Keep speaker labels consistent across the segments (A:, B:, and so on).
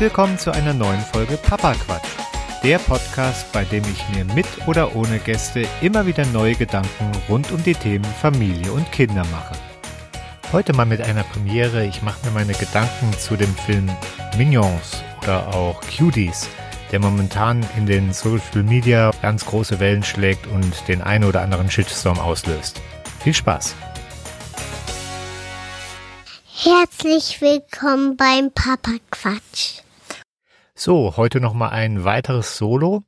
A: Willkommen zu einer neuen Folge Papa Quatsch. Der Podcast, bei dem ich mir mit oder ohne Gäste immer wieder neue Gedanken rund um die Themen Familie und Kinder mache. Heute mal mit einer Premiere. Ich mache mir meine Gedanken zu dem Film Minions oder auch Cuties, der momentan in den Social Media ganz große Wellen schlägt und den einen oder anderen Shitstorm auslöst. Viel Spaß!
B: Herzlich willkommen beim Papa Quatsch.
A: So, heute noch mal ein weiteres Solo.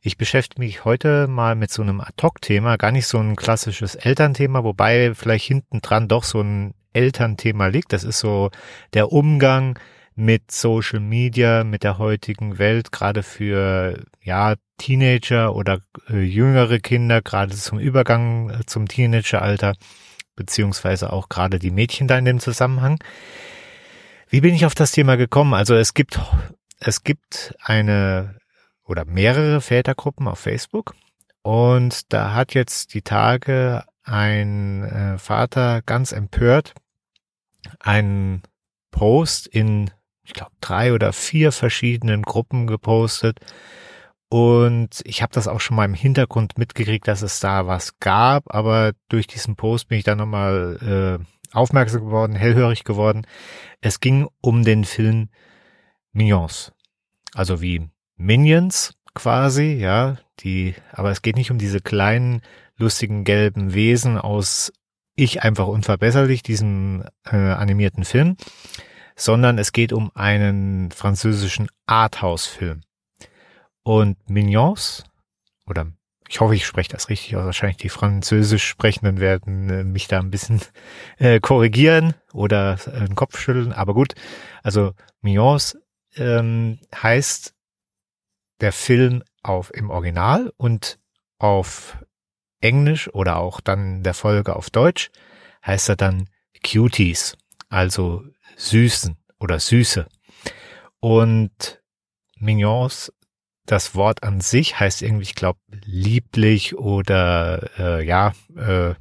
A: Ich beschäftige mich heute mal mit so einem Ad-Hoc-Thema, gar nicht so ein klassisches Elternthema, wobei vielleicht hinten dran doch so ein Elternthema liegt. Das ist so der Umgang mit Social Media, mit der heutigen Welt, gerade für ja Teenager oder äh, jüngere Kinder, gerade zum Übergang äh, zum Teenageralter beziehungsweise auch gerade die Mädchen da in dem Zusammenhang. Wie bin ich auf das Thema gekommen? Also es gibt, es gibt eine oder mehrere Vätergruppen auf Facebook und da hat jetzt die Tage ein äh, Vater ganz empört einen Post in, ich glaube, drei oder vier verschiedenen Gruppen gepostet, und ich habe das auch schon mal im Hintergrund mitgekriegt, dass es da was gab, aber durch diesen Post bin ich dann nochmal äh, aufmerksam geworden, hellhörig geworden. Es ging um den Film Minions. Also wie Minions quasi, ja, die, aber es geht nicht um diese kleinen, lustigen gelben Wesen aus Ich einfach unverbesserlich, diesem äh, animierten Film, sondern es geht um einen französischen Arthouse-Film. Und Mignons, oder ich hoffe, ich spreche das richtig aus, wahrscheinlich die Französisch Sprechenden werden äh, mich da ein bisschen äh, korrigieren oder äh, den Kopf schütteln, aber gut. Also Mignons ähm, heißt der Film auf im Original und auf Englisch oder auch dann der Folge auf Deutsch heißt er dann Cuties, also Süßen oder Süße. Und Mignons das Wort an sich heißt irgendwie, ich glaube, lieblich oder äh, ja, äh,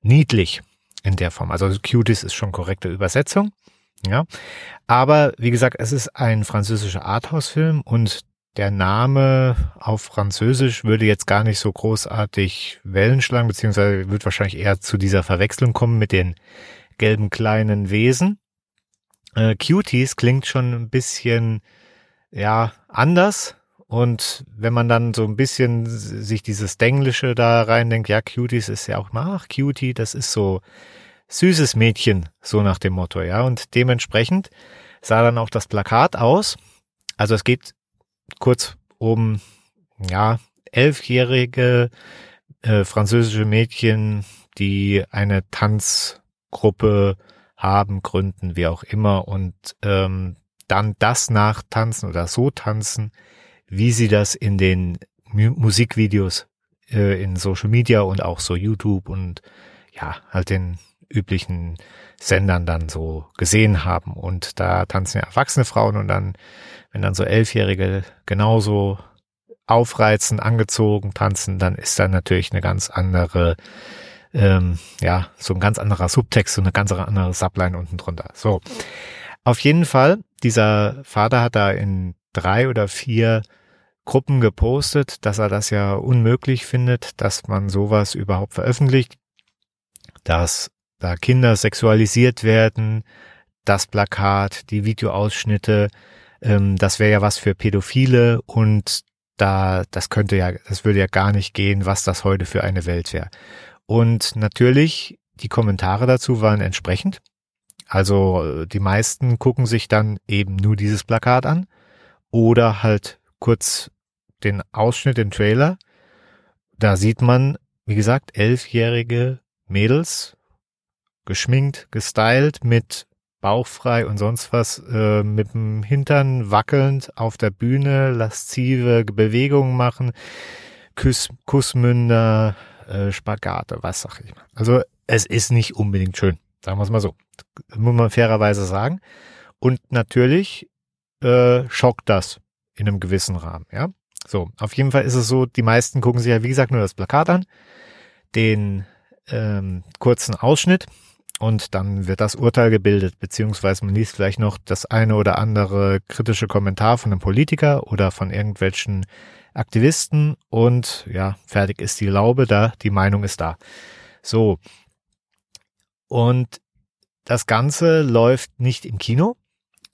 A: niedlich in der Form. Also Cuties ist schon korrekte Übersetzung. Ja. Aber wie gesagt, es ist ein französischer Arthouse-Film und der Name auf Französisch würde jetzt gar nicht so großartig Wellen schlagen, beziehungsweise wird wahrscheinlich eher zu dieser Verwechslung kommen mit den gelben kleinen Wesen. Äh, Cuties klingt schon ein bisschen, ja, anders, und wenn man dann so ein bisschen sich dieses Denglische da reindenkt, ja, Cuties ist ja auch ach, Cutie, das ist so süßes Mädchen, so nach dem Motto, ja. Und dementsprechend sah dann auch das Plakat aus. Also es geht kurz um, ja, elfjährige äh, französische Mädchen, die eine Tanzgruppe haben, gründen, wie auch immer, und ähm, dann das nachtanzen oder so tanzen, wie sie das in den Mu Musikvideos äh, in Social Media und auch so YouTube und ja, halt den üblichen Sendern dann so gesehen haben. Und da tanzen ja erwachsene Frauen und dann, wenn dann so Elfjährige genauso aufreizend angezogen tanzen, dann ist da natürlich eine ganz andere, ähm, ja, so ein ganz anderer Subtext, so eine ganz andere Subline unten drunter. So. Auf jeden Fall, dieser Vater hat da in drei oder vier Gruppen gepostet, dass er das ja unmöglich findet, dass man sowas überhaupt veröffentlicht, dass da Kinder sexualisiert werden, das Plakat, die Videoausschnitte, ähm, das wäre ja was für Pädophile und da, das könnte ja, das würde ja gar nicht gehen, was das heute für eine Welt wäre. Und natürlich, die Kommentare dazu waren entsprechend. Also die meisten gucken sich dann eben nur dieses Plakat an oder halt kurz den Ausschnitt, den Trailer. Da sieht man, wie gesagt, elfjährige Mädels, geschminkt, gestylt, mit bauchfrei und sonst was, äh, mit dem Hintern wackelnd auf der Bühne, laszive Bewegungen machen, Kuss, Kussmünder, äh, Spagate, was sag ich mal. Also es ist nicht unbedingt schön, sagen wir es mal so. Das muss man fairerweise sagen. Und natürlich äh, schockt das in einem gewissen Rahmen, ja. So, auf jeden Fall ist es so, die meisten gucken sich ja, wie gesagt, nur das Plakat an, den ähm, kurzen Ausschnitt und dann wird das Urteil gebildet, beziehungsweise man liest vielleicht noch das eine oder andere kritische Kommentar von einem Politiker oder von irgendwelchen Aktivisten und ja, fertig ist die Laube da, die Meinung ist da. So. Und das Ganze läuft nicht im Kino,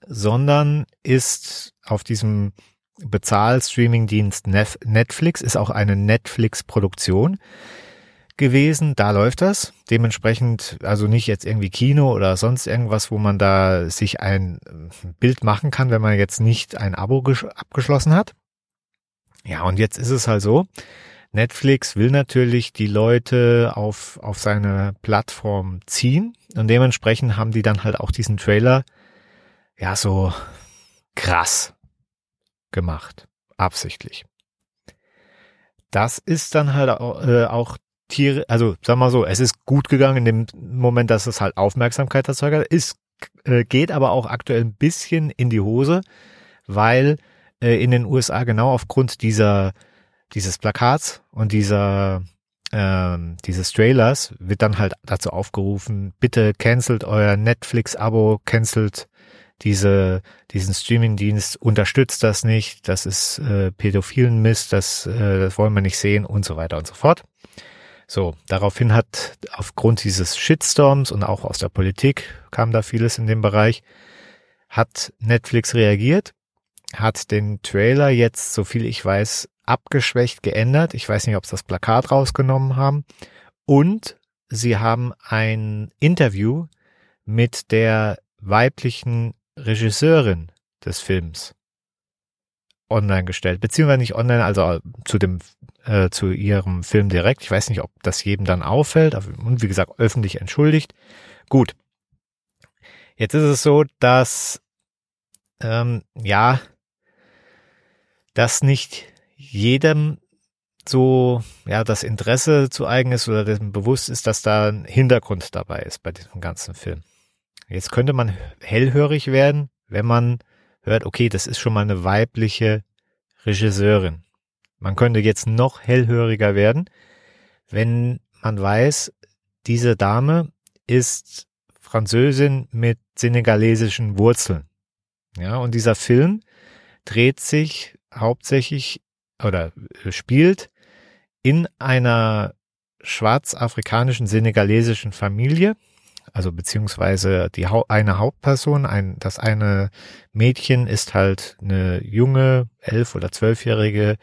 A: sondern ist auf diesem Bezahl-Streaming-Dienst Netflix, ist auch eine Netflix-Produktion gewesen. Da läuft das. Dementsprechend, also nicht jetzt irgendwie Kino oder sonst irgendwas, wo man da sich ein Bild machen kann, wenn man jetzt nicht ein Abo abgeschlossen hat. Ja, und jetzt ist es halt so. Netflix will natürlich die Leute auf, auf seine Plattform ziehen und dementsprechend haben die dann halt auch diesen Trailer ja so krass gemacht. Absichtlich. Das ist dann halt äh, auch Tiere, also sag mal so, es ist gut gegangen in dem Moment, dass es halt Aufmerksamkeit erzeugt hat. Es äh, geht aber auch aktuell ein bisschen in die Hose, weil äh, in den USA genau aufgrund dieser dieses Plakats und dieser ähm, dieses Trailers wird dann halt dazu aufgerufen, bitte cancelt euer Netflix-Abo, cancelt diese, diesen Streaming-Dienst, unterstützt das nicht, das ist äh, pädophilen Mist, das, äh, das wollen wir nicht sehen und so weiter und so fort. So, daraufhin hat aufgrund dieses Shitstorms und auch aus der Politik kam da vieles in dem Bereich, hat Netflix reagiert, hat den Trailer jetzt, so viel ich weiß, abgeschwächt geändert. Ich weiß nicht, ob sie das Plakat rausgenommen haben. Und sie haben ein Interview mit der weiblichen Regisseurin des Films online gestellt, beziehungsweise nicht online, also zu dem äh, zu ihrem Film direkt. Ich weiß nicht, ob das jedem dann auffällt, und wie gesagt, öffentlich entschuldigt. Gut. Jetzt ist es so, dass ähm, ja, dass nicht jedem so ja das Interesse zu eigen ist oder dem bewusst ist, dass da ein Hintergrund dabei ist bei diesem ganzen Film. Jetzt könnte man hellhörig werden, wenn man hört, okay, das ist schon mal eine weibliche Regisseurin. Man könnte jetzt noch hellhöriger werden, wenn man weiß, diese Dame ist Französin mit senegalesischen Wurzeln. Ja, und dieser Film dreht sich hauptsächlich oder spielt in einer schwarzafrikanischen senegalesischen Familie also beziehungsweise die eine Hauptperson, ein, das eine Mädchen ist halt eine junge, elf- oder zwölfjährige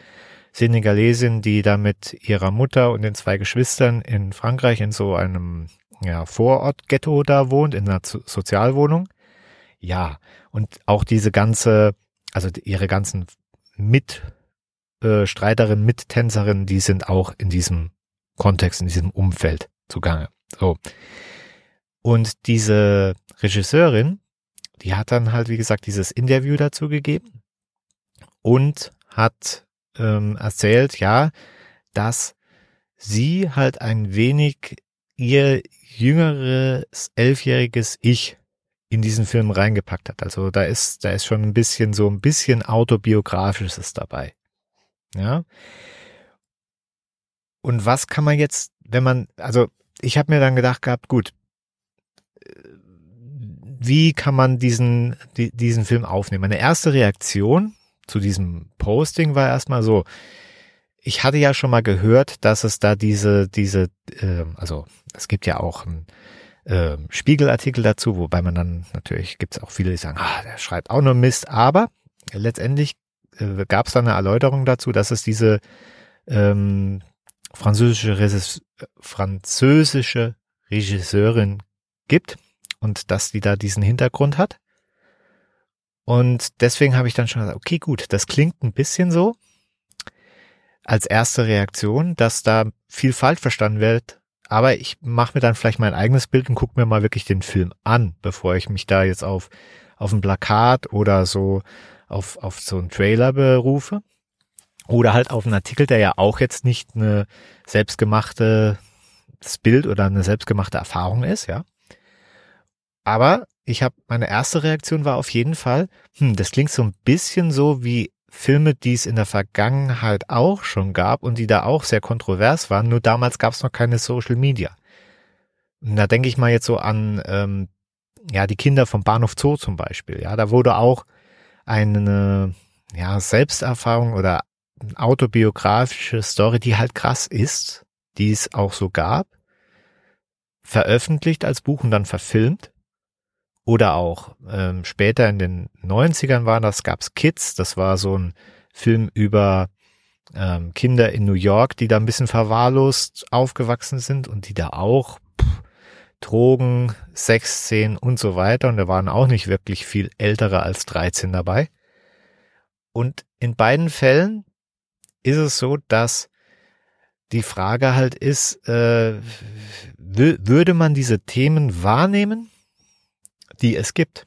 A: Senegalesin, die da mit ihrer Mutter und den zwei Geschwistern in Frankreich in so einem ja, Vorort-Ghetto da wohnt, in einer Sozialwohnung. Ja, und auch diese ganze, also ihre ganzen Mitstreiterinnen, äh, Mittänzerinnen, die sind auch in diesem Kontext, in diesem Umfeld zugange. So. Und diese Regisseurin, die hat dann halt, wie gesagt, dieses Interview dazu gegeben und hat ähm, erzählt, ja, dass sie halt ein wenig ihr jüngeres elfjähriges Ich in diesen Film reingepackt hat. Also da ist, da ist schon ein bisschen so ein bisschen autobiografisches dabei. Ja. Und was kann man jetzt, wenn man, also ich habe mir dann gedacht gehabt, gut, wie kann man diesen, die, diesen Film aufnehmen? Meine erste Reaktion zu diesem Posting war erstmal so, ich hatte ja schon mal gehört, dass es da diese, diese, äh, also es gibt ja auch einen äh, Spiegelartikel dazu, wobei man dann natürlich gibt es auch viele, die sagen, ah, der schreibt auch nur Mist, aber letztendlich äh, gab es da eine Erläuterung dazu, dass es diese ähm, französische, Regis französische Regisseurin gibt und dass die da diesen Hintergrund hat. Und deswegen habe ich dann schon gesagt, okay, gut, das klingt ein bisschen so als erste Reaktion, dass da viel falsch verstanden wird. Aber ich mache mir dann vielleicht mein eigenes Bild und gucke mir mal wirklich den Film an, bevor ich mich da jetzt auf, auf ein Plakat oder so auf, auf so einen Trailer berufe. Oder halt auf einen Artikel, der ja auch jetzt nicht eine selbstgemachte Bild oder eine selbstgemachte Erfahrung ist, ja. Aber ich habe meine erste Reaktion war auf jeden Fall, hm, das klingt so ein bisschen so wie Filme, die es in der Vergangenheit auch schon gab und die da auch sehr kontrovers waren, nur damals gab es noch keine Social Media. Und da denke ich mal jetzt so an ähm, ja die Kinder vom Bahnhof Zoo zum Beispiel. Ja, da wurde auch eine ja Selbsterfahrung oder autobiografische Story, die halt krass ist, die es auch so gab, veröffentlicht als Buch und dann verfilmt. Oder auch ähm, später in den 90ern war das, gab's Kids, das war so ein Film über ähm, Kinder in New York, die da ein bisschen verwahrlost aufgewachsen sind und die da auch pff, Drogen, Sexszenen und so weiter. Und da waren auch nicht wirklich viel ältere als 13 dabei. Und in beiden Fällen ist es so, dass die Frage halt ist, äh, würde man diese Themen wahrnehmen, die es gibt,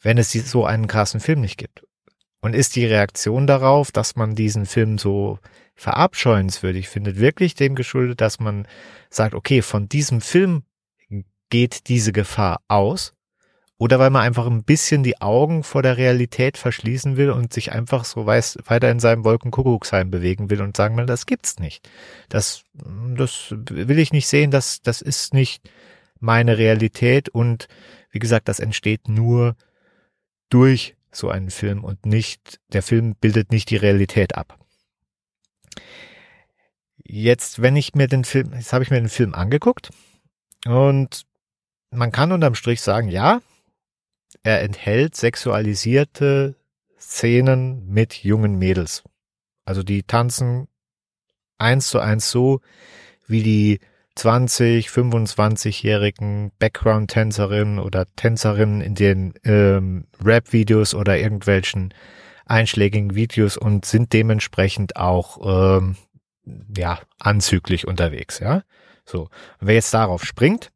A: wenn es so einen krassen Film nicht gibt? Und ist die Reaktion darauf, dass man diesen Film so verabscheuenswürdig findet, wirklich dem geschuldet, dass man sagt, okay, von diesem Film geht diese Gefahr aus? Oder weil man einfach ein bisschen die Augen vor der Realität verschließen will und sich einfach so weiß, weiter in seinem Wolkenkuckucksheim bewegen will und sagen will, das gibt's nicht. Das, das will ich nicht sehen, das, das ist nicht meine Realität und wie gesagt, das entsteht nur durch so einen Film und nicht, der Film bildet nicht die Realität ab. Jetzt, wenn ich mir den Film, jetzt habe ich mir den Film angeguckt und man kann unterm Strich sagen, ja, er enthält sexualisierte Szenen mit jungen Mädels. Also die tanzen eins zu eins so, wie die 20, 25-jährigen Background-Tänzerinnen oder Tänzerinnen in den ähm, Rap-Videos oder irgendwelchen einschlägigen Videos und sind dementsprechend auch ähm, ja anzüglich unterwegs, ja. So, wer jetzt darauf springt,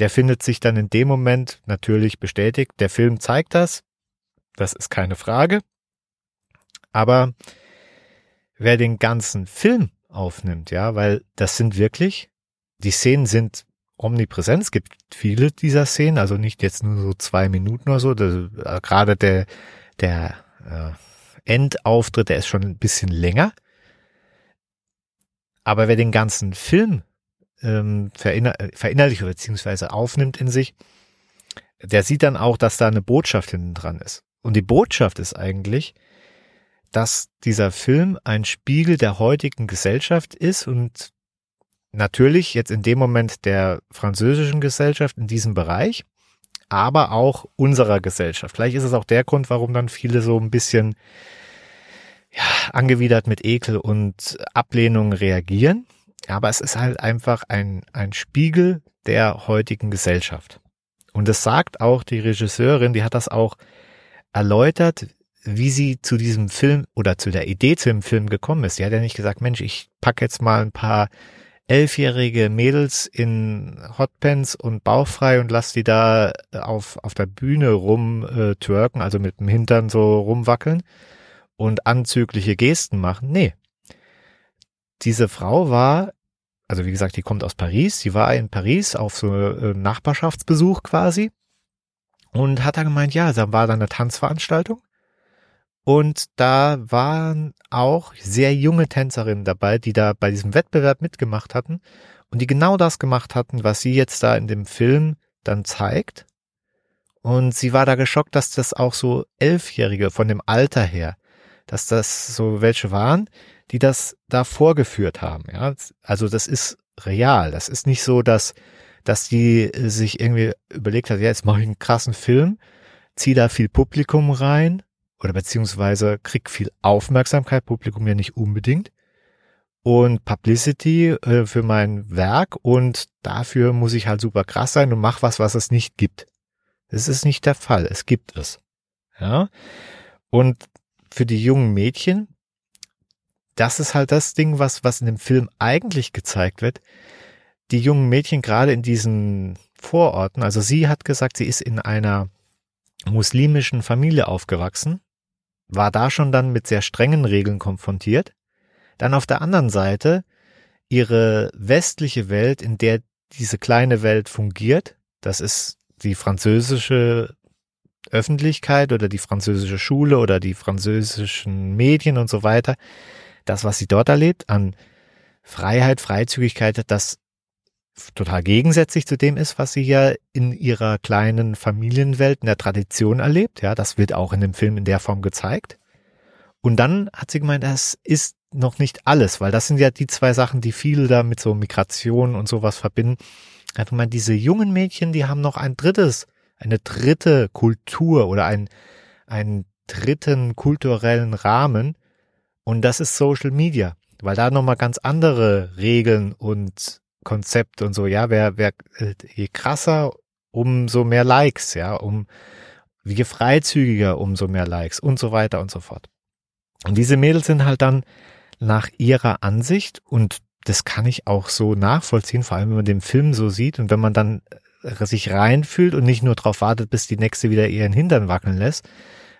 A: der findet sich dann in dem Moment natürlich bestätigt. Der Film zeigt das. Das ist keine Frage. Aber wer den ganzen Film aufnimmt, ja, weil das sind wirklich, die Szenen sind omnipräsent. Es gibt viele dieser Szenen, also nicht jetzt nur so zwei Minuten oder so. Das, äh, gerade der, der äh, Endauftritt, der ist schon ein bisschen länger. Aber wer den ganzen Film ähm, verinner verinnerlicht beziehungsweise aufnimmt in sich, der sieht dann auch, dass da eine Botschaft hinten dran ist. Und die Botschaft ist eigentlich, dass dieser Film ein Spiegel der heutigen Gesellschaft ist und natürlich jetzt in dem Moment der französischen Gesellschaft in diesem Bereich, aber auch unserer Gesellschaft. Vielleicht ist es auch der Grund, warum dann viele so ein bisschen ja, angewidert mit Ekel und Ablehnung reagieren, aber es ist halt einfach ein, ein Spiegel der heutigen Gesellschaft. Und es sagt auch die Regisseurin, die hat das auch erläutert, wie sie zu diesem Film oder zu der Idee zu dem Film gekommen ist. Sie hat ja nicht gesagt, Mensch, ich packe jetzt mal ein paar elfjährige Mädels in Hotpants und bauchfrei und lass die da auf, auf der Bühne rum äh, twerken, also mit dem Hintern so rumwackeln und anzügliche Gesten machen. Nee, diese Frau war, also wie gesagt, die kommt aus Paris, sie war in Paris auf so äh, Nachbarschaftsbesuch quasi und hat da gemeint, ja, da war da eine Tanzveranstaltung und da waren auch sehr junge Tänzerinnen dabei, die da bei diesem Wettbewerb mitgemacht hatten und die genau das gemacht hatten, was sie jetzt da in dem Film dann zeigt. Und sie war da geschockt, dass das auch so Elfjährige von dem Alter her, dass das so welche waren, die das da vorgeführt haben. Ja, also das ist real. Das ist nicht so, dass dass die sich irgendwie überlegt hat, ja, jetzt mache ich einen krassen Film, zieh da viel Publikum rein oder beziehungsweise krieg viel Aufmerksamkeit, Publikum ja nicht unbedingt und Publicity äh, für mein Werk und dafür muss ich halt super krass sein und mach was, was es nicht gibt. Das ist nicht der Fall. Es gibt es. Ja. Und für die jungen Mädchen das ist halt das Ding, was, was in dem Film eigentlich gezeigt wird. Die jungen Mädchen gerade in diesen Vororten, also sie hat gesagt, sie ist in einer muslimischen Familie aufgewachsen, war da schon dann mit sehr strengen Regeln konfrontiert. Dann auf der anderen Seite ihre westliche Welt, in der diese kleine Welt fungiert, das ist die französische Öffentlichkeit oder die französische Schule oder die französischen Medien und so weiter, das, was sie dort erlebt, an Freiheit, Freizügigkeit, das total gegensätzlich zu dem ist, was sie ja in ihrer kleinen Familienwelt in der Tradition erlebt. Ja, das wird auch in dem Film in der Form gezeigt. Und dann hat sie gemeint, das ist noch nicht alles, weil das sind ja die zwei Sachen, die viele da mit so Migration und sowas verbinden. Er hat gemeint, diese jungen Mädchen, die haben noch ein drittes, eine dritte Kultur oder ein, einen dritten kulturellen Rahmen. Und das ist Social Media, weil da nochmal ganz andere Regeln und Konzept und so, ja, wer, wer, äh, je krasser, umso mehr Likes, ja, um, je freizügiger, umso mehr Likes und so weiter und so fort. Und diese Mädels sind halt dann nach ihrer Ansicht und das kann ich auch so nachvollziehen, vor allem wenn man den Film so sieht und wenn man dann äh, sich reinfühlt und nicht nur darauf wartet, bis die nächste wieder ihren Hintern wackeln lässt,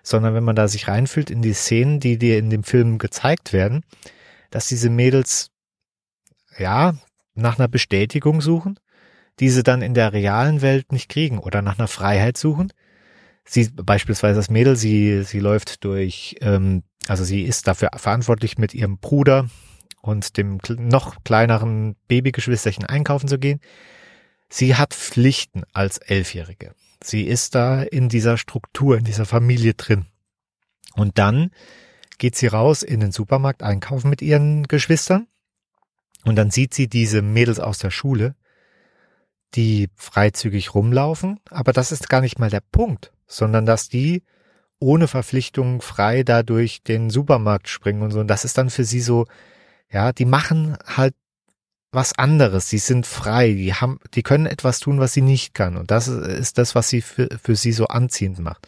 A: sondern wenn man da sich reinfühlt in die Szenen, die dir in dem Film gezeigt werden, dass diese Mädels ja nach einer Bestätigung suchen, die sie dann in der realen Welt nicht kriegen oder nach einer Freiheit suchen. Sie beispielsweise das Mädel, sie sie läuft durch, ähm, also sie ist dafür verantwortlich mit ihrem Bruder und dem noch kleineren Babygeschwisterchen einkaufen zu gehen. Sie hat Pflichten als Elfjährige. Sie ist da in dieser Struktur, in dieser Familie drin. Und dann geht sie raus in den Supermarkt einkaufen mit ihren Geschwistern und dann sieht sie diese Mädels aus der Schule, die freizügig rumlaufen, aber das ist gar nicht mal der Punkt, sondern dass die ohne Verpflichtung frei da durch den Supermarkt springen und so. Und das ist dann für sie so, ja, die machen halt was anderes. Sie sind frei. Die haben, die können etwas tun, was sie nicht kann. Und das ist das, was sie für, für sie so anziehend macht.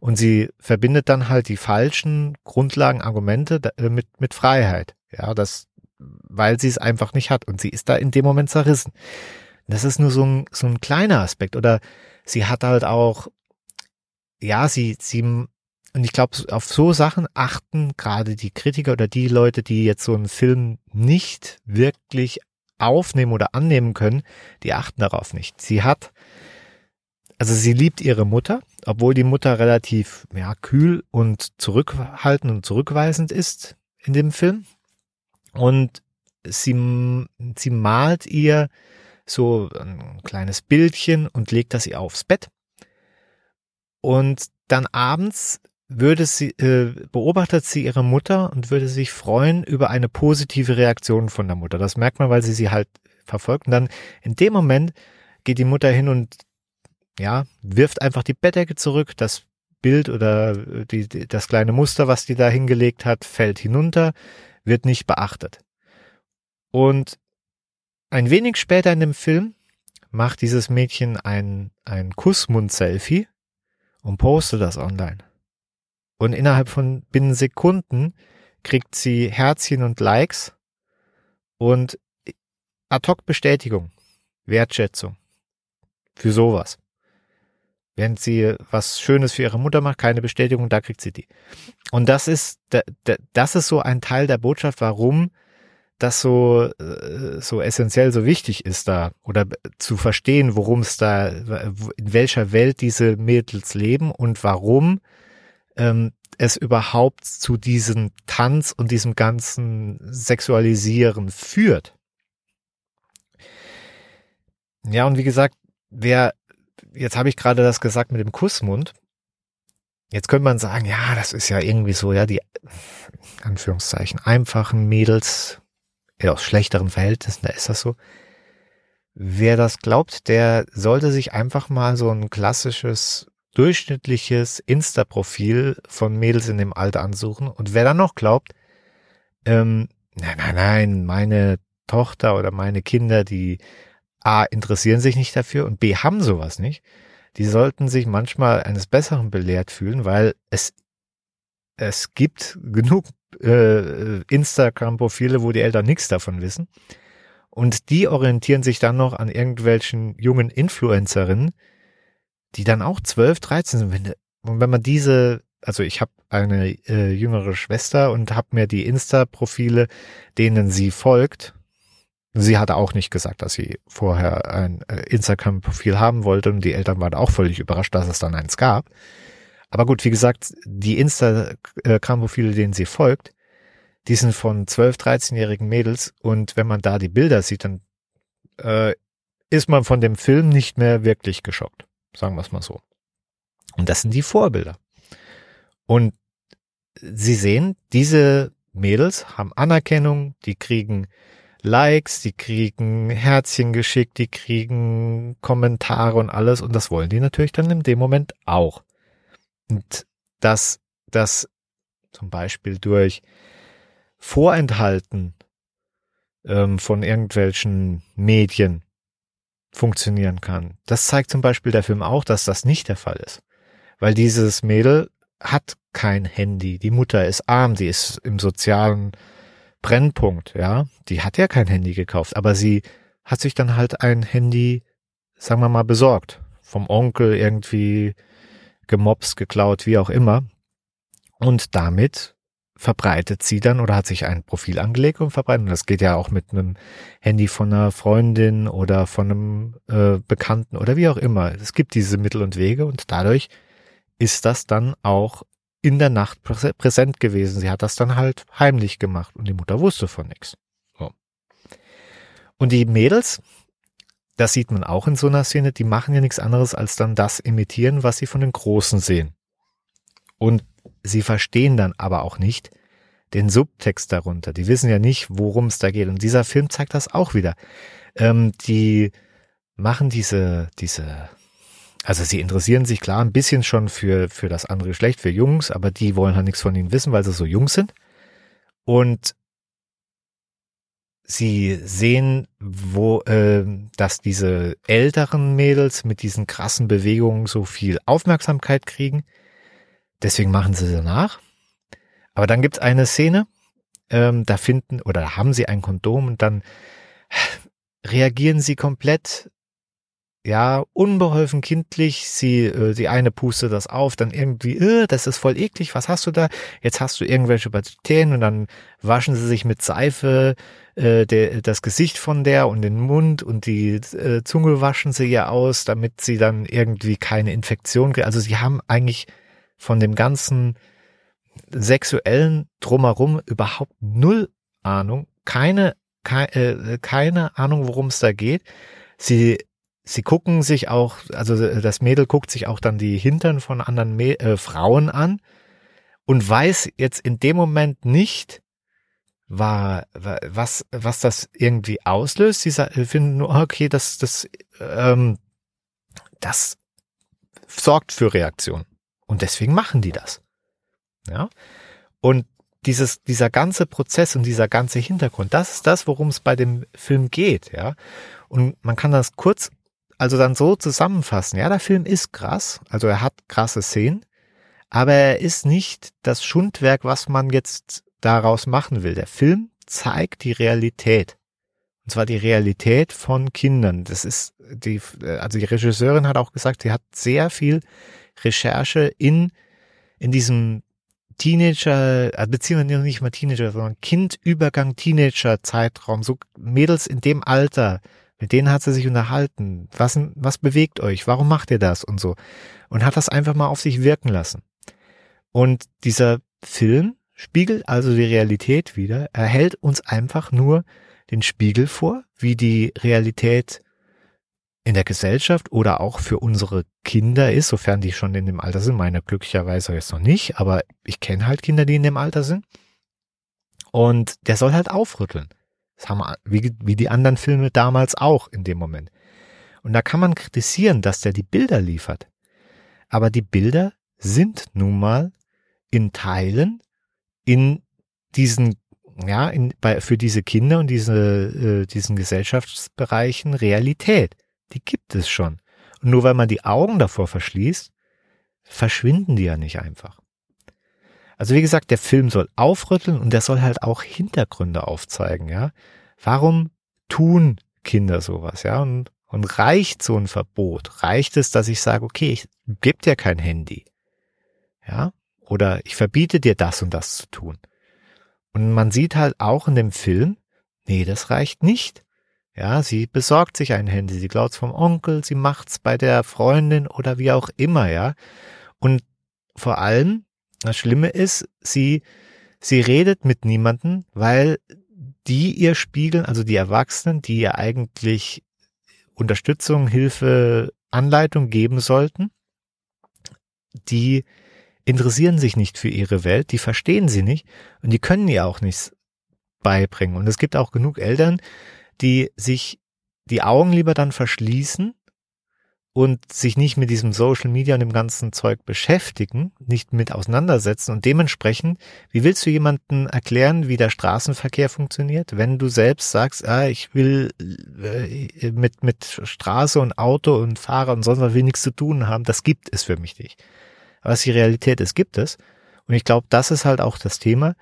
A: Und sie verbindet dann halt die falschen Grundlagen, Argumente äh, mit, mit Freiheit. Ja, das, weil sie es einfach nicht hat und sie ist da in dem Moment zerrissen. Das ist nur so ein, so ein kleiner Aspekt oder sie hat halt auch, ja, sie, sie, und ich glaube, auf so Sachen achten gerade die Kritiker oder die Leute, die jetzt so einen Film nicht wirklich aufnehmen oder annehmen können, die achten darauf nicht. Sie hat, also sie liebt ihre Mutter, obwohl die Mutter relativ ja, kühl und zurückhaltend und zurückweisend ist in dem Film. Und sie, sie malt ihr so ein kleines Bildchen und legt das ihr aufs Bett. Und dann abends würde sie, äh, beobachtet sie ihre Mutter und würde sich freuen über eine positive Reaktion von der Mutter. Das merkt man, weil sie sie halt verfolgt. Und dann in dem Moment geht die Mutter hin und ja, wirft einfach die Bettdecke zurück. Das Bild oder die, die, das kleine Muster, was die da hingelegt hat, fällt hinunter wird nicht beachtet. Und ein wenig später in dem Film macht dieses Mädchen ein, ein Kussmund-Selfie und postet das online. Und innerhalb von binnen Sekunden kriegt sie Herzchen und Likes und ad hoc Bestätigung, Wertschätzung für sowas. Während sie was Schönes für ihre Mutter macht, keine Bestätigung, da kriegt sie die. Und das ist, das ist so ein Teil der Botschaft, warum das so, äh, so essentiell, so wichtig ist da oder zu verstehen, worum es da, in welcher Welt diese Mädels leben und warum ähm, es überhaupt zu diesem Tanz und diesem ganzen Sexualisieren führt. Ja, und wie gesagt, wer jetzt habe ich gerade das gesagt mit dem Kussmund. Jetzt könnte man sagen, ja, das ist ja irgendwie so, ja, die Anführungszeichen einfachen Mädels aus schlechteren Verhältnissen, da ist das so. Wer das glaubt, der sollte sich einfach mal so ein klassisches, durchschnittliches Insta-Profil von Mädels in dem Alter ansuchen. Und wer dann noch glaubt, ähm, nein, nein, nein, meine Tochter oder meine Kinder, die A, interessieren sich nicht dafür und B, haben sowas nicht. Die sollten sich manchmal eines Besseren belehrt fühlen, weil es, es gibt genug äh, Instagram-Profile, wo die Eltern nichts davon wissen. Und die orientieren sich dann noch an irgendwelchen jungen Influencerinnen, die dann auch 12, 13 sind. Und wenn man diese, also ich habe eine äh, jüngere Schwester und habe mir die Insta-Profile, denen sie folgt, Sie hatte auch nicht gesagt, dass sie vorher ein äh, Instagram-Profil haben wollte und die Eltern waren auch völlig überrascht, dass es dann eins gab. Aber gut, wie gesagt, die Instagram-Profile, denen sie folgt, die sind von 12, 13-jährigen Mädels und wenn man da die Bilder sieht, dann äh, ist man von dem Film nicht mehr wirklich geschockt. Sagen wir es mal so. Und das sind die Vorbilder. Und Sie sehen, diese Mädels haben Anerkennung, die kriegen Likes, die kriegen Herzchen geschickt, die kriegen Kommentare und alles und das wollen die natürlich dann in dem Moment auch. Und dass das zum Beispiel durch Vorenthalten ähm, von irgendwelchen Medien funktionieren kann. Das zeigt zum Beispiel der Film auch, dass das nicht der Fall ist. Weil dieses Mädel hat kein Handy. Die Mutter ist arm, sie ist im sozialen Brennpunkt, ja. Die hat ja kein Handy gekauft, aber sie hat sich dann halt ein Handy, sagen wir mal, besorgt. Vom Onkel irgendwie gemobst, geklaut, wie auch immer. Und damit verbreitet sie dann oder hat sich ein Profil angelegt und verbreitet. Und das geht ja auch mit einem Handy von einer Freundin oder von einem äh, Bekannten oder wie auch immer. Es gibt diese Mittel und Wege und dadurch ist das dann auch in der Nacht präsent gewesen. Sie hat das dann halt heimlich gemacht und die Mutter wusste von nichts. So. Und die Mädels, das sieht man auch in so einer Szene, die machen ja nichts anderes als dann das imitieren, was sie von den Großen sehen. Und sie verstehen dann aber auch nicht den Subtext darunter. Die wissen ja nicht, worum es da geht. Und dieser Film zeigt das auch wieder. Ähm, die machen diese, diese also sie interessieren sich klar ein bisschen schon für, für das andere Geschlecht, für Jungs, aber die wollen halt nichts von ihnen wissen, weil sie so jung sind. Und sie sehen, wo, äh, dass diese älteren Mädels mit diesen krassen Bewegungen so viel Aufmerksamkeit kriegen. Deswegen machen sie danach. Aber dann gibt's eine Szene, ähm, da finden oder haben sie ein Kondom und dann reagieren sie komplett ja, unbeholfen kindlich, sie, äh, die eine puste das auf, dann irgendwie, äh, das ist voll eklig, was hast du da? Jetzt hast du irgendwelche Bakterien und dann waschen sie sich mit Seife äh, der, das Gesicht von der und den Mund und die äh, Zunge waschen sie ihr aus, damit sie dann irgendwie keine Infektion kriegt. Also sie haben eigentlich von dem ganzen sexuellen Drumherum überhaupt null Ahnung, keine, keine, äh, keine Ahnung, worum es da geht. Sie sie gucken sich auch, also das Mädel guckt sich auch dann die Hintern von anderen Mä äh, Frauen an und weiß jetzt in dem Moment nicht, war, was, was das irgendwie auslöst. Sie finden nur, okay, das, das, ähm, das sorgt für Reaktion. Und deswegen machen die das. Ja. Und dieses, dieser ganze Prozess und dieser ganze Hintergrund, das ist das, worum es bei dem Film geht, ja. Und man kann das kurz also dann so zusammenfassen, ja, der Film ist krass, also er hat krasse Szenen, aber er ist nicht das Schundwerk, was man jetzt daraus machen will. Der Film zeigt die Realität. Und zwar die Realität von Kindern. Das ist die, also die Regisseurin hat auch gesagt, sie hat sehr viel Recherche in, in diesem Teenager, äh, beziehungsweise nicht mal Teenager, sondern Kindübergang, Teenager-Zeitraum, so Mädels in dem Alter, mit denen hat sie sich unterhalten. Was, was bewegt euch? Warum macht ihr das? Und so. Und hat das einfach mal auf sich wirken lassen. Und dieser Film spiegelt also die Realität wieder. Er hält uns einfach nur den Spiegel vor, wie die Realität in der Gesellschaft oder auch für unsere Kinder ist, sofern die schon in dem Alter sind. Meine glücklicherweise jetzt noch nicht, aber ich kenne halt Kinder, die in dem Alter sind. Und der soll halt aufrütteln. Das haben wir, wie, wie die anderen Filme damals auch in dem Moment. Und da kann man kritisieren, dass der die Bilder liefert. Aber die Bilder sind nun mal in Teilen in diesen, ja, in, bei, für diese Kinder und diese, äh, diesen Gesellschaftsbereichen Realität. Die gibt es schon. Und nur weil man die Augen davor verschließt, verschwinden die ja nicht einfach. Also wie gesagt, der Film soll aufrütteln und der soll halt auch Hintergründe aufzeigen, ja. Warum tun Kinder sowas, ja? Und, und reicht so ein Verbot? Reicht es, dass ich sage, okay, ich gebe dir kein Handy, ja? Oder ich verbiete dir das und das zu tun. Und man sieht halt auch in dem Film, nee, das reicht nicht. Ja, sie besorgt sich ein Handy, sie klaut's vom Onkel, sie macht's bei der Freundin oder wie auch immer, ja. Und vor allem das Schlimme ist, sie, sie redet mit niemanden, weil die ihr spiegeln, also die Erwachsenen, die ihr eigentlich Unterstützung, Hilfe, Anleitung geben sollten, die interessieren sich nicht für ihre Welt, die verstehen sie nicht und die können ihr auch nichts beibringen. Und es gibt auch genug Eltern, die sich die Augen lieber dann verschließen und sich nicht mit diesem Social Media und dem ganzen Zeug beschäftigen, nicht mit auseinandersetzen und dementsprechend, wie willst du jemanden erklären, wie der Straßenverkehr funktioniert, wenn du selbst sagst, ah, ich will äh, mit, mit Straße und Auto und Fahrer und sonst was will nichts zu tun haben, das gibt es für mich nicht. Was die Realität ist, gibt es. Und ich glaube, das ist halt auch das Thema,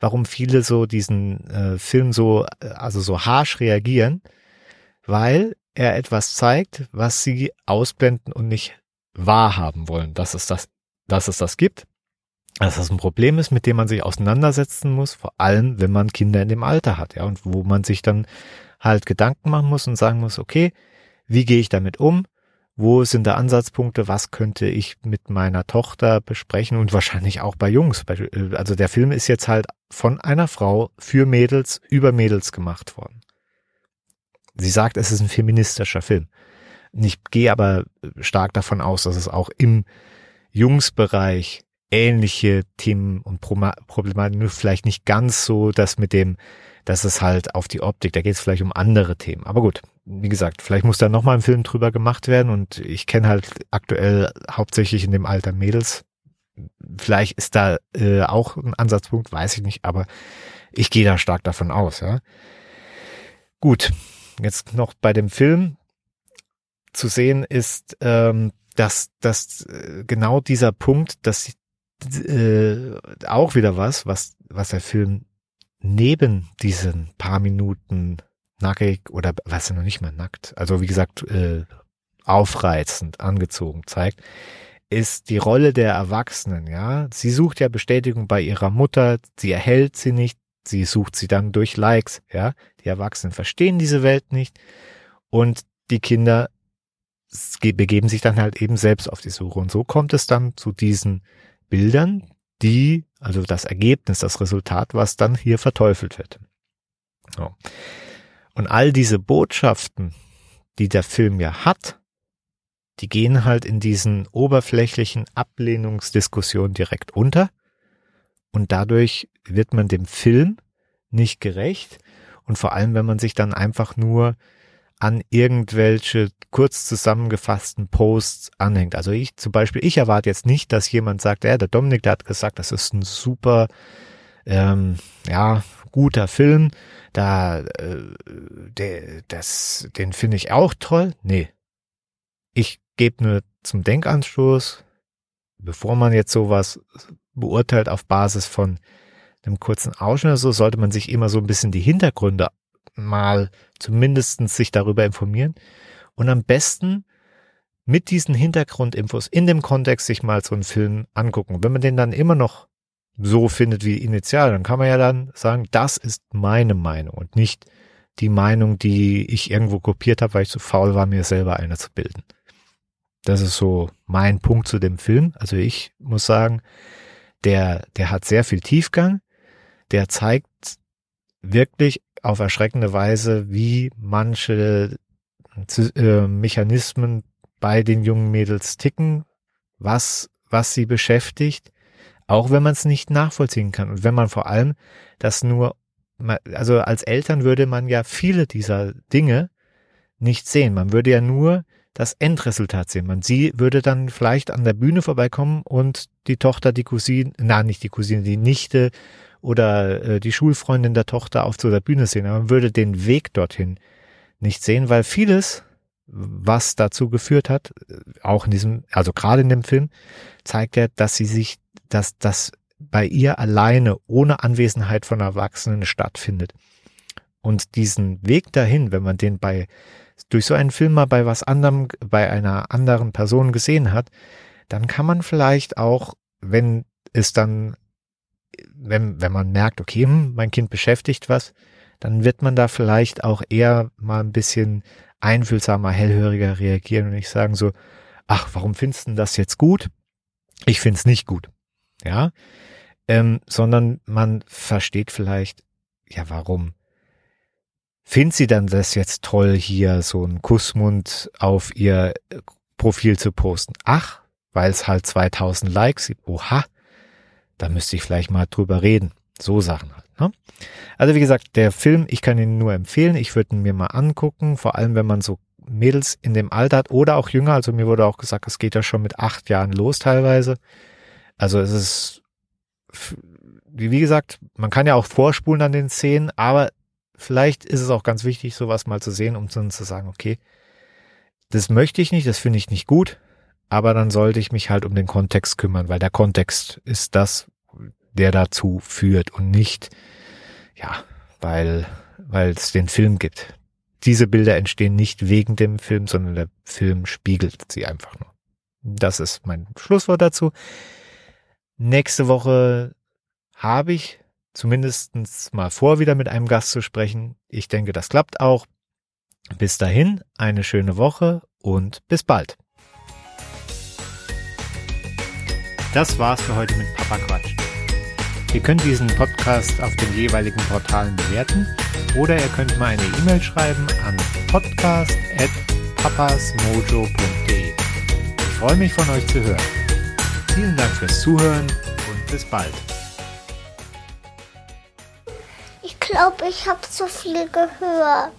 A: warum viele so diesen äh, Film so, also so harsh reagieren, weil er etwas zeigt, was sie ausblenden und nicht wahrhaben wollen, dass es das, dass es das gibt, dass das ein Problem ist, mit dem man sich auseinandersetzen muss, vor allem wenn man Kinder in dem Alter hat, ja, und wo man sich dann halt Gedanken machen muss und sagen muss, okay, wie gehe ich damit um? Wo sind da Ansatzpunkte? Was könnte ich mit meiner Tochter besprechen? Und wahrscheinlich auch bei Jungs. Also der Film ist jetzt halt von einer Frau für Mädels über Mädels gemacht worden. Sie sagt, es ist ein feministischer Film. Ich gehe aber stark davon aus, dass es auch im Jungsbereich ähnliche Themen und Problematiken, nur vielleicht nicht ganz so, dass mit dem, dass es halt auf die Optik, da geht es vielleicht um andere Themen. Aber gut, wie gesagt, vielleicht muss da nochmal ein Film drüber gemacht werden und ich kenne halt aktuell hauptsächlich in dem Alter Mädels. Vielleicht ist da äh, auch ein Ansatzpunkt, weiß ich nicht, aber ich gehe da stark davon aus, ja. Gut, jetzt noch bei dem Film zu sehen ist, ähm, dass, dass äh, genau dieser Punkt, dass äh, auch wieder was, was, was der Film neben diesen paar Minuten nackig oder was noch nicht mal nackt, also wie gesagt, äh, aufreizend angezogen zeigt, ist die Rolle der Erwachsenen, ja. Sie sucht ja Bestätigung bei ihrer Mutter, sie erhält sie nicht, sie sucht sie dann durch Likes, ja. Die Erwachsenen verstehen diese Welt nicht und die Kinder begeben sich dann halt eben selbst auf die Suche. Und so kommt es dann zu diesen Bildern, die, also das Ergebnis, das Resultat, was dann hier verteufelt wird. So. Und all diese Botschaften, die der Film ja hat, die gehen halt in diesen oberflächlichen Ablehnungsdiskussionen direkt unter. Und dadurch wird man dem Film nicht gerecht. Und vor allem, wenn man sich dann einfach nur an irgendwelche kurz zusammengefassten Posts anhängt. Also ich zum Beispiel, ich erwarte jetzt nicht, dass jemand sagt, ja, der Dominik, der hat gesagt, das ist ein super, ähm, ja, guter Film. Da, äh, der, das, den finde ich auch toll. Nee. Ich gebe nur zum Denkanstoß, bevor man jetzt sowas beurteilt auf Basis von einem kurzen Ausschnitt, so sollte man sich immer so ein bisschen die Hintergründe mal zumindestens sich darüber informieren und am besten mit diesen Hintergrundinfos in dem Kontext sich mal so einen Film angucken. Wenn man den dann immer noch so findet wie initial, dann kann man ja dann sagen, das ist meine Meinung und nicht die Meinung, die ich irgendwo kopiert habe, weil ich zu faul war, mir selber eine zu bilden. Das ist so mein Punkt zu dem Film. Also ich muss sagen, der, der hat sehr viel Tiefgang. Der zeigt wirklich auf erschreckende Weise, wie manche äh, Mechanismen bei den jungen Mädels ticken, was, was sie beschäftigt, auch wenn man es nicht nachvollziehen kann. Und wenn man vor allem das nur, also als Eltern würde man ja viele dieser Dinge nicht sehen. Man würde ja nur das Endresultat sehen. Man sie würde dann vielleicht an der Bühne vorbeikommen und die Tochter, die Cousine, na nicht die Cousine, die Nichte oder äh, die Schulfreundin der Tochter auf zu der Bühne sehen, aber man würde den Weg dorthin nicht sehen, weil vieles, was dazu geführt hat, äh, auch in diesem, also gerade in dem Film, zeigt er, dass sie sich, dass das bei ihr alleine ohne Anwesenheit von Erwachsenen stattfindet. Und diesen Weg dahin, wenn man den bei durch so einen Film mal bei was anderem, bei einer anderen Person gesehen hat, dann kann man vielleicht auch, wenn es dann wenn, wenn man merkt, okay, hm, mein Kind beschäftigt was, dann wird man da vielleicht auch eher mal ein bisschen einfühlsamer, hellhöriger reagieren und nicht sagen so, ach, warum findest du das jetzt gut? Ich find's nicht gut. Ja, ähm, sondern man versteht vielleicht, ja, warum findet sie dann das jetzt toll, hier so einen Kussmund auf ihr Profil zu posten? Ach, weil es halt 2000 Likes gibt. Oha, da müsste ich vielleicht mal drüber reden. So Sachen halt. Ne? Also wie gesagt, der Film, ich kann ihn nur empfehlen. Ich würde ihn mir mal angucken, vor allem wenn man so Mädels in dem Alter hat oder auch jünger. Also mir wurde auch gesagt, es geht ja schon mit acht Jahren los teilweise. Also es ist, wie gesagt, man kann ja auch vorspulen an den Szenen, aber vielleicht ist es auch ganz wichtig, sowas mal zu sehen, um zu sagen, okay, das möchte ich nicht, das finde ich nicht gut, aber dann sollte ich mich halt um den Kontext kümmern, weil der Kontext ist das, der dazu führt und nicht, ja, weil, weil es den Film gibt. Diese Bilder entstehen nicht wegen dem Film, sondern der Film spiegelt sie einfach nur. Das ist mein Schlusswort dazu. Nächste Woche habe ich zumindest mal vor, wieder mit einem Gast zu sprechen. Ich denke, das klappt auch. Bis dahin, eine schöne Woche und bis bald. Das war's für heute mit Papa Quatsch. Ihr könnt diesen Podcast auf den jeweiligen Portalen bewerten oder ihr könnt mal eine E-Mail schreiben an podcast.papasmojo.de. Ich freue mich von euch zu hören. Vielen Dank fürs Zuhören und bis bald.
B: Glaube, ich habe zu viel gehört.